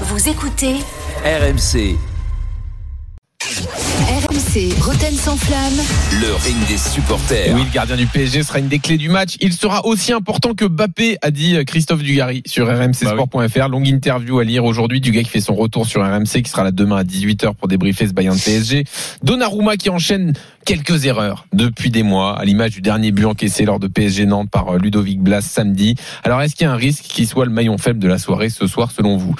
Vous écoutez RMC, RMC Roten sans flamme. le ring des supporters. Oui, le gardien du PSG sera une des clés du match. Il sera aussi important que Bappé, a dit Christophe Dugarry sur rmcsport.fr. Longue interview à lire aujourd'hui du gars qui fait son retour sur RMC, qui sera là demain à 18h pour débriefer ce Bayern PSG. Donnarumma qui enchaîne quelques erreurs depuis des mois, à l'image du dernier but encaissé lors de PSG Nantes par euh, Ludovic Blas samedi. Alors, est-ce qu'il y a un risque qu'il soit le maillon faible de la soirée ce soir, selon vous?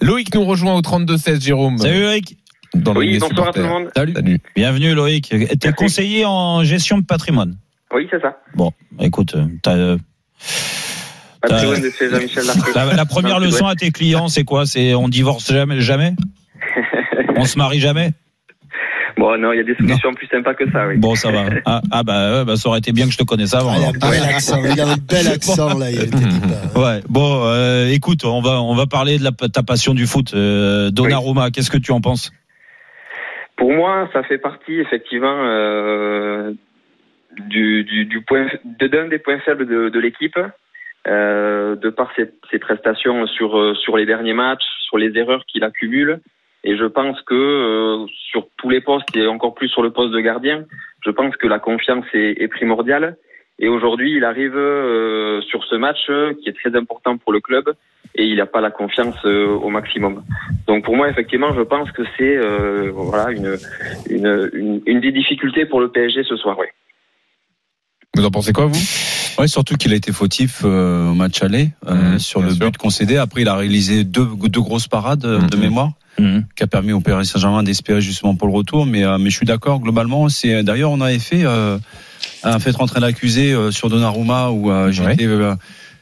Loïc nous rejoint au 32-16, Jérôme. Salut Loïc. Dans le Oui, bonsoir à tout le monde. Salut. Salut. Bienvenue Loïc. T'es Merci. conseiller en gestion de patrimoine. Oui, c'est ça. Bon, écoute, euh, t'as, euh, la, la première leçon à tes clients, c'est quoi? C'est on divorce jamais, jamais? On se marie jamais? Bon, non, il y a des solutions plus sympas que ça, oui. Bon, ça va. Ah, ah bah, ouais, bah, ça aurait été bien que je te connaisse avant. Ah, il a bel accent, il a un bel accent là. Il était pas- Ouais. Bon, euh, écoute, on va on va parler de la, ta passion du foot. Euh, Donnarumma, qu'est-ce que tu en penses? Pour moi, ça fait partie effectivement euh, du, du, du point d'un des points faibles de, de l'équipe, euh, de par ses, ses prestations sur euh, sur les derniers matchs, sur les erreurs qu'il accumule. Et je pense que euh, sur tous les postes et encore plus sur le poste de gardien, je pense que la confiance est, est primordiale. Et aujourd'hui, il arrive euh, sur ce match euh, qui est très important pour le club et il n'a pas la confiance euh, au maximum. Donc pour moi, effectivement, je pense que c'est euh, voilà une, une, une, une des difficultés pour le PSG ce soir. Oui. Vous en pensez quoi, vous? Ouais, surtout qu'il a été fautif euh, au match aller euh, Mhm, sur le sûr. but concédé. Après, il a réalisé deux, deux grosses parades de Mhm. mémoire Mhm. qui a permis au Paris Saint-Germain d'espérer justement pour le retour. Mais, euh, mais je suis d'accord globalement. C'est d'ailleurs on avait fait euh, un fait rentrer l'accusé euh, sur Donnarumma où euh, j'étais euh,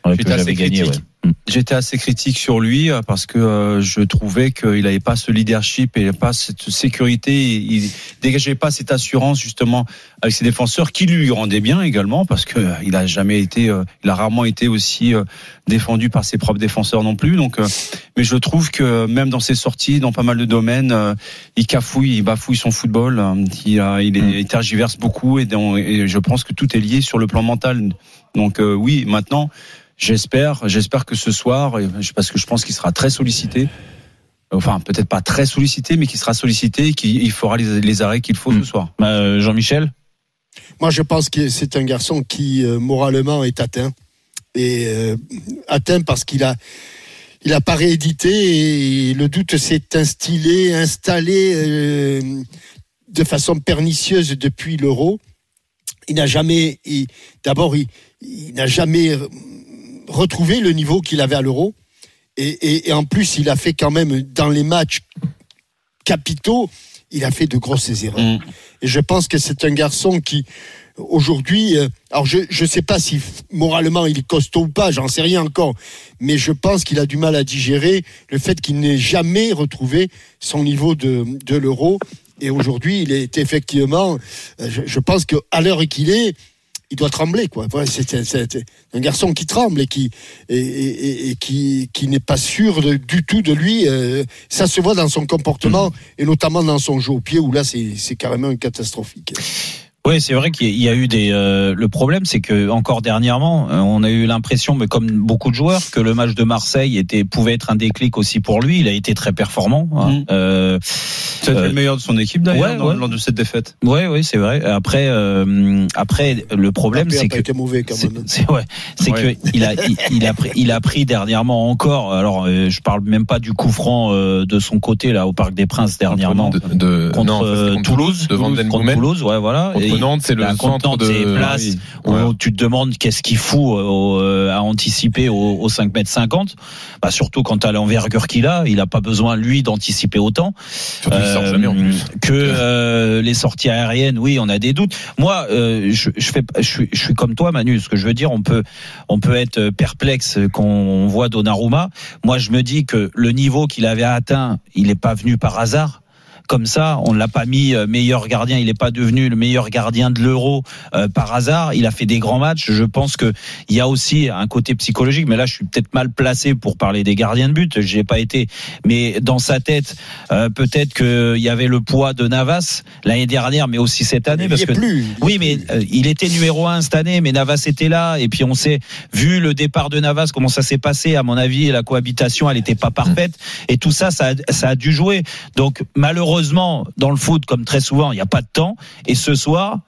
Ouais, assez j'avais gagné. critique. ouais. J'étais assez critique sur lui euh, parce que euh, je trouvais qu'il n'avait pas ce leadership et pas cette sécurité. Il dégageait pas cette assurance justement avec ses défenseurs qui lui rendaient bien également parce que euh, il a jamais été, il a rarement été aussi défendu par ses propres défenseurs non plus. Donc, mais je trouve que même dans ses sorties, dans pas mal de domaines, il cafouille, il bafouille son football. Il, a, il, est, Mm. il tergiverse beaucoup et, dans- et je pense que tout est lié sur le plan mental. Donc euh, oui, maintenant. J'espère, j'espère que ce soir, parce que je pense qu'il sera très sollicité, enfin peut-être pas très sollicité, mais qu'il sera sollicité et qu'il il fera les, les arrêts qu'il faut ce soir. Bah, euh, Jean-Michel? Moi, je pense que c'est un garçon qui euh, moralement est atteint et euh, atteint parce qu'il a il a pas réédité et le doute s'est instillé, installé euh, de façon pernicieuse depuis l'euro. Il n'a jamais, il- d'abord, il, il n'a jamais retrouvé le niveau qu'il avait à l'euro. Et, et- et en plus, il a fait quand même dans les matchs capitaux, il a fait de grosses erreurs. Mm. Et je pense que c'est un garçon qui, aujourd'hui, euh, alors je ne sais pas si moralement il est costaud ou pas, j'en sais rien encore, mais je pense qu'il a du mal à digérer le fait qu'il n'ait jamais retrouvé son niveau de, de l'euro. Et aujourd'hui, il est effectivement, euh, je, je pense qu'à l'heure qu'il est, il doit trembler, quoi. C'est un garçon qui tremble et qui et, et- qui, qui n'est pas sûr de- du tout de lui. euh, ça se voit dans son comportement et notamment dans son jeu au pied où là, c'est c'est carrément catastrophique. Oui, c'est vrai qu'il y a eu des. euh, le problème, c'est que encore dernièrement, euh, on a eu l'impression, mais comme beaucoup de joueurs, que le match de Marseille était pouvait être un déclic aussi pour lui. Il a été très performant. hein. Mm. Euh, Euh, le meilleur de son équipe d'ailleurs ouais, dans- ouais. lors de cette défaite. ouais, oui, c'est vrai. Après, euh, après, le problème, c'est que été mauvais quand c'est même. c'est- ouais, c'est Ouais. que il a il, il a pris il a pris dernièrement encore. Alors, euh, je parle même pas du coup franc euh, de son côté là au Parc des Princes dernièrement. de, de- Contre, non, c'était euh, contre Toulouse, de Van Den contre. Toulouse, ouais, voilà. Contre Et- Nantes, c'est le bah, centre de c'est place oui. où Ouais. tu te demandes qu'est-ce qu'il fout au- euh, à anticiper au, au 5 mètres 50 bah surtout quand à l'envergure qu'il a il a pas besoin lui d'anticiper autant. Euh, jamais en plus. que euh, les sorties aériennes oui on a des doutes. Moi euh, je, je fais je suis, je suis comme toi Manu. Ce que je veux dire on peut on peut être perplexe quand on voit Donnarumma. Moi je me dis que le niveau qu'il avait atteint il n'est pas venu par hasard comme ça. On l'a pas mis euh, meilleur gardien. Il n'est pas devenu le meilleur gardien de l'Euro euh, par hasard. Il a fait des grands matchs. Je pense que il y a aussi un côté psychologique. Mais là, je suis peut-être mal placé pour parler des gardiens de but. J'ai pas été. Mais dans sa tête, euh, peut-être qu'il y avait le poids de Navas l'année dernière, mais aussi cette année, Il parce est que plus. oui, mais euh, il était numéro un cette année, mais Navas était là. Et puis on sait, vu le départ de Navas, comment ça s'est passé, à mon avis, la cohabitation, elle n'était pas parfaite. Et tout ça, ça ça a dû jouer. Donc malheureusement, dans le foot, comme très souvent, il n'y a pas de temps. Et ce soir,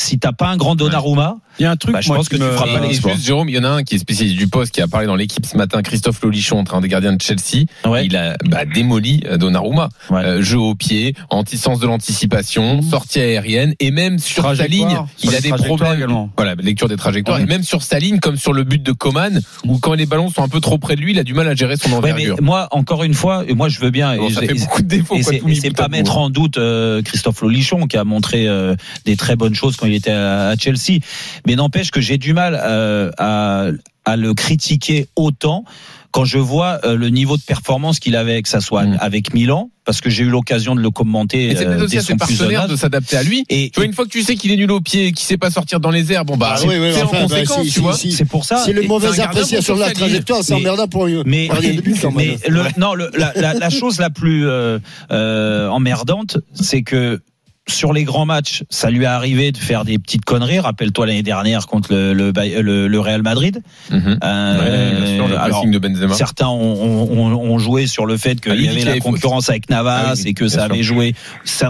si t'as pas un grand Donnarumma, Il y a un truc, Bah, je moi, pense que tu me- feras pas l'exploit. Jérôme, il y en a un qui est spécialiste du poste, qui a parlé dans l'équipe ce matin, Christophe Lolichon, un des gardiens de Chelsea. Ouais. Il a bah, démoli euh, Donnarumma. Ouais. Euh, jeu au pied, anti-sens de l'anticipation, sortie aérienne, et même sur sa ligne, il a des problèmes. également. Voilà, lecture des trajectoires, Ouais. et même sur sa ligne, comme sur le but de Coman, où quand les ballons sont un peu trop près de lui, il a du mal à gérer son Ouais, mais envergure. moi, encore une fois, et moi je veux bien. Et ça fait beaucoup de défauts. Et c'est, pas mettre en doute euh, Christophe Lolichon qui a montré euh, des très bonnes choses quand il était à, à Chelsea, mais n'empêche que j'ai du mal euh, à, à le critiquer autant quand je vois euh, le niveau de performance qu'il avait, que ça soit avec Milan, parce que j'ai eu l'occasion de le commenter Et c'est peut-être euh, aussi à ses partenaires de s'adapter à lui. Et, Tu vois, une fois que tu sais qu'il est nul au pied, qu'il sait pas sortir dans les airs, bon bah, Ah c'est oui, oui, c'est enfin, en bah, conséquence, si, tu vois. si, si. c'est pour ça. C'est le gardien appréciation de pour la trajectoire, c'est emmerdant pour un mais, quand le, non, le- la, la, la chose la plus euh, euh, emmerdante, c'est que sur les grands matchs, ça lui est arrivé de faire des petites conneries. Rappelle-toi l'année dernière contre le, le, le- le Real Madrid. Mhm. Euh, Ouais, sûr, alors, pressing de Benzema. Certains ont, ont- ont- joué sur le fait Ah, qu'il lui y avait la concurrence avec Navas Ah oui, et que ça sûr. avait joué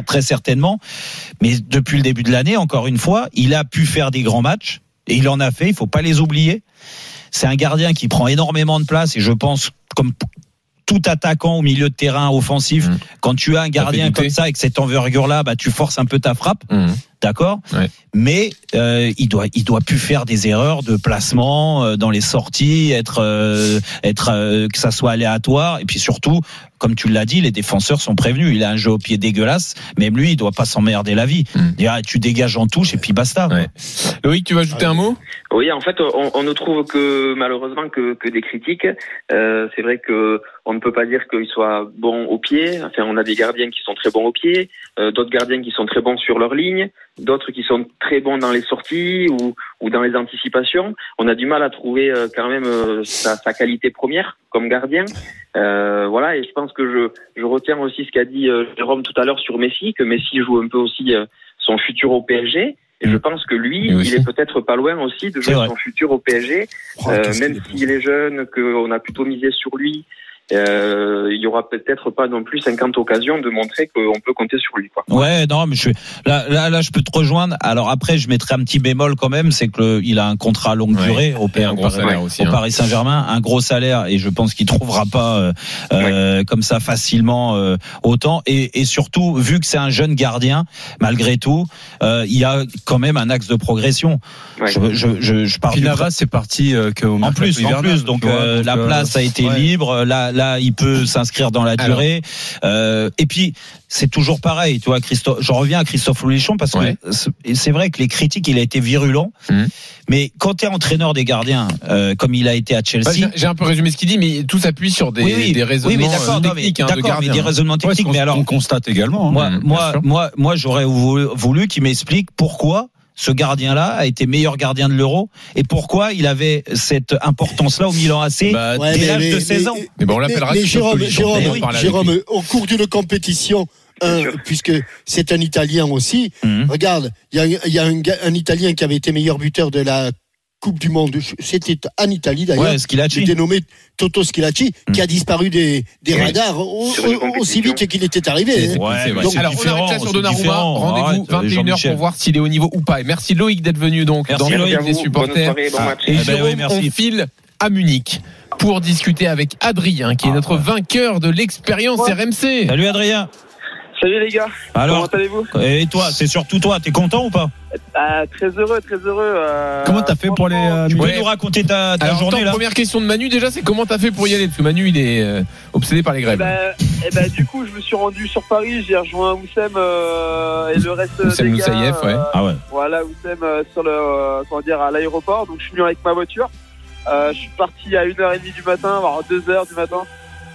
très certainement. Mais depuis le début de l'année, encore une fois, il a pu faire des grands matchs et il en a fait. Il faut pas les oublier. C'est un gardien qui prend énormément de place et je pense comme tout attaquant au milieu de terrain offensif, Mhm. quand tu as un gardien comme ça avec cette envergure-là, bah tu forces un peu ta frappe, Mhm. D'accord Ouais. Mais euh, il doit il doit plus faire des erreurs de placement euh, dans les sorties, être euh, être euh, que ça soit aléatoire et puis surtout comme tu l'as dit, les défenseurs sont prévenus. Il a un jeu au pied dégueulasse. Même lui, il doit pas s'emmerder la vie. Dire, ah, tu dégages en touche et puis basta. Ouais. Loïc, tu vas ajouter un mot? Oui, en fait, on, on ne trouve que malheureusement que, que des critiques. Euh, c'est vrai que on ne peut pas dire qu'il soit bon au pied. Enfin, on a des gardiens qui sont très bons au pied, euh, d'autres gardiens qui sont très bons sur leur ligne, d'autres qui sont très bons dans les sorties ou, ou dans les anticipations. On a du mal à trouver euh, quand même euh, sa, sa qualité première comme gardien. Euh, voilà, et je pense que je, je retiens aussi ce qu'a dit euh, Jérôme tout à l'heure sur Messi, que Messi joue un peu aussi euh, son futur au PSG. Et je pense que lui, il est peut-être pas loin aussi de jouer son futur au PSG. Oh, Euh, même s'il est jeune, qu'on a plutôt misé sur lui, euh, il y aura peut-être pas non plus 50 occasions de montrer qu'on peut compter sur lui. Quoi. Ouais, non, mais je là, là, là, je peux te rejoindre. Alors après, je mettrai un petit bémol quand même, c'est que le- il a un contrat à longue Ouais. durée au, un au gros Paris- salaire aussi, au hein. Paris Saint-Germain, un gros salaire, et je pense qu'il trouvera pas euh, euh, comme ça facilement euh, autant. Et, et surtout, vu que c'est un jeune gardien, malgré tout, euh, il y a quand même un axe de progression. Ouais. Je, je, je, je Navas, c'est parti euh, qu'au en plus, en plus, donc euh, la euh, place a été ouais. libre. Là, là, il peut s'inscrire dans la Alors. durée. Euh, et puis, c'est toujours pareil, tu vois, Christophe. Je reviens à Christophe Loulichon parce Ouais. que c'est- vrai que les critiques, il a été virulent. Mhm. Mais quand tu es entraîneur des gardiens, euh, comme il a été à Bah, Chelsea. J'ai j'ai un peu résumé ce qu'il dit, mais tout s'appuie sur des, oui, oui, des oui, raisonnements mais mais techniques hein, de d'accord, mais gardien. des raisonnements techniques. mais alors, on constate également. hein. moi, Mmh, moi, moi, moi, j'aurais voulu, voulu qu'il m'explique pourquoi ce gardien-là a été meilleur gardien de l'Euro et pourquoi il avait cette importance-là au Milan AC Bah, Ouais, dès mais- l'âge mais- de 16 ans. Mais bon, on l'appellera mais Jérôme, Jérôme, Jérôme, au cours d'une compétition, un, sûr. puisque c'est un Italien aussi, Mhm. regarde, il y a, il y a un, un Italien qui avait été meilleur buteur de la Coupe du Monde. C'était en Italie d'ailleurs. Ouais, Toto Schilacci, Mm. qui a disparu des, des Oui. radars au- au- aussi vite qu'il était arrivé. Hein. c'est- Ouais, donc, Alors, on arrête là sur Donnarumma. Rendez-vous Arrête, 21h Jean-Michel. pour voir s'il est au niveau ou pas. Et merci Loïc d'être venu donc Merci, dans Loïc. des supporters. soirée, bon match. Et Eh ben Jérôme, merci. on file à Munich pour discuter avec Adrien, qui est notre vainqueur de l'expérience RMC. Salut Adrien. Salut les gars, Alors, comment allez-vous et toi, c'est surtout toi, t'es content ou pas Ah, Très heureux, très heureux. euh, Comment t'as fait pour les euh, Tu peux Ouais. nous raconter ta, ta Alors, journée attends, là première question de Manu déjà, c'est comment t'as fait pour y aller? Parce que Manu, il est euh, obsédé par les eh grèves. ben, eh ben, du coup, je me suis rendu sur Paris, j'ai rejoint Oussem euh, et le reste Oussem des gars. Moussaïef, ouais. euh, Ah ouais. Voilà, Oussem euh, sur le, euh, comment dire, à l'aéroport. Donc, je suis venu avec ma voiture. Euh, je suis parti à 1h30 du matin, voire 2h du matin.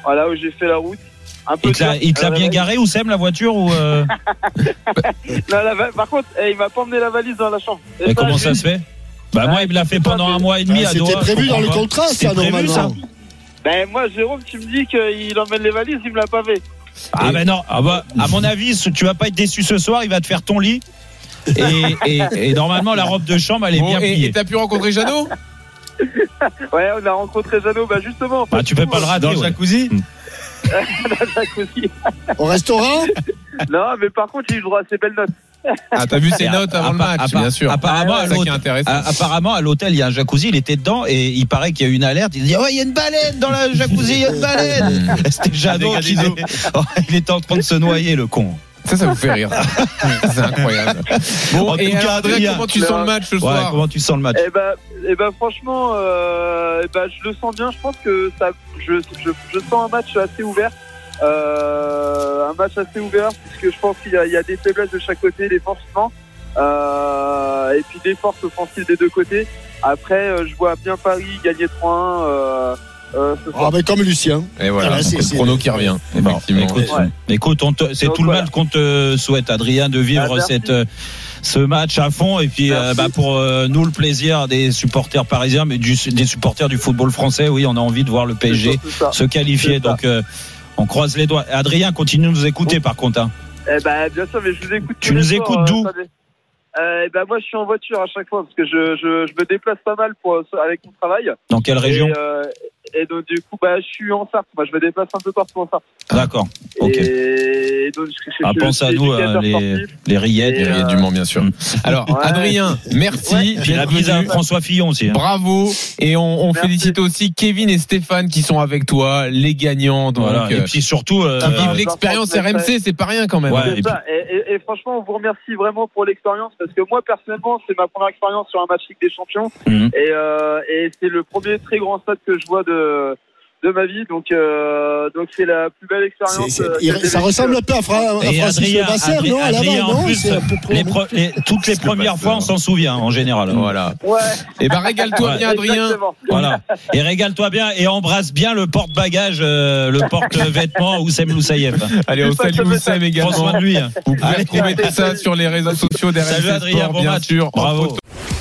Voilà, où j'ai fait la route. Un peu Il te l'a, dur. il te l'a bien garé ou Sem la voiture ou euh, non, la va- Par contre, eh, il m'a pas emmené la valise dans la chambre. Et mais comment ça se fait Bah moi il me l'a fait pendant un mois et demi Ah, à Doha. C'était prévu dans le contrat, ça, normalement. Ben moi, Jérôme, tu me dis qu'il emmène les valises, il me l'a pas fait. Ah ben non, ah bah, à mon avis, tu vas pas être déçu ce soir, il va te faire ton lit. Et, et- et normalement la robe de chambre elle est Bon, bien et et pliée. t'as pu rencontrer Jeannot? Ouais, on a rencontré Jeannot, bah justement. Bah tu peux pas le rater. Dans le ouais. Jacuzzi. Au restaurant Non, mais par contre, j'ai eu le droit à ces belles notes. Ah, t'as vu ses notes à- avant le à- match, à- bien sûr. apparemment, c'est ça qui est l'autre- intéressant. Ah, Apparemment, à l'hôtel, il y a un jacuzzi, il était dedans et il paraît qu'il y a une alerte. Il dit Ouais, il y a une baleine dans le jacuzzi, il y a une baleine. C'était Jeannot qui Oh, Il était en train de se noyer, le con. Ça, ça vous fait rire. c'est incroyable. Bon, En et tout cas, Adrien, comment tu sens le match ce Ouais, soir comment tu sens le match Eh ben, eh ben franchement, euh, eh ben, je le sens bien. Je pense que ça, je, je, je sens un match assez ouvert. Euh, un match assez ouvert, puisque je pense qu'il y, a- il y a des faiblesses de chaque côté, défensivement. Euh, et puis des forces offensives des deux côtés. Après, euh, je vois bien Paris gagner 3-1 euh. Ah, ben, Comme Lucien. Et voilà, Ah, c'est- le chrono qui revient, Bon, écoute, Ouais. écoute, on te- c'est Donc, tout le mal qu'on te souhaite, Adrien, de vivre Ah, cette, euh, ce match à fond. Et puis, euh, bah, pour euh, nous, le plaisir des supporters parisiens, mais du- des supporters du football français, oui, on a envie de voir le PSG se qualifier. Donc, euh, on croise les doigts. Adrien, continue de nous écouter, par contre. hein. Eh ben, bien sûr, mais je vous écoute. Tu nous écoutes d'où euh, eh ben, moi, je suis en voiture à chaque fois parce que je, je, je me déplace pas mal pour, avec mon travail. Dans quelle région? Et, euh, et donc, du coup, bah, je suis en Sarthe. Moi, je me déplace un peu partout en Sarthe. D'accord. Ok. Et donc, je, je, Ah, je pense à nous, euh, les, les rillettes. Et, Il y a du Mans, bien sûr. Mm. Alors, Ouais. Adrien, merci. La bise à François Fillon aussi. hein. Bravo. Et on, félicite aussi Kevin et Stéphane qui sont avec toi, les gagnants. Donc, Voilà. Et euh, puis surtout, euh, euh, l'expérience RMC, c'est pas rien quand même. Ouais, et C'est ça. Et, et- et franchement, on vous remercie vraiment pour l'expérience parce que moi, personnellement, c'est ma première expérience sur un match Ligue des Champions. Et, euh, et c'est le premier très grand stade que je vois de, de ma vie. Donc, euh, donc c'est la plus belle expérience. C'est- c'est- euh, ça ressemble un peu à, Fra- à Et Francis Adrien, non Adrien, en non plus, les toutes les premières fois, on s'en souvient en général. Voilà. Ouais. Et ben régale-toi bien, Adrien. Voilà. Et régale-toi bien et embrasse bien le porte-bagages, euh, le porte-vêtements Oussem Loussaïef. Allez, on salue. Oussem Prends également. soin de lui. hein. Vous pouvez Allez. retrouver tout ça sur les réseaux sociaux d'RMC Salut Adrien, bon bien match. Bravo.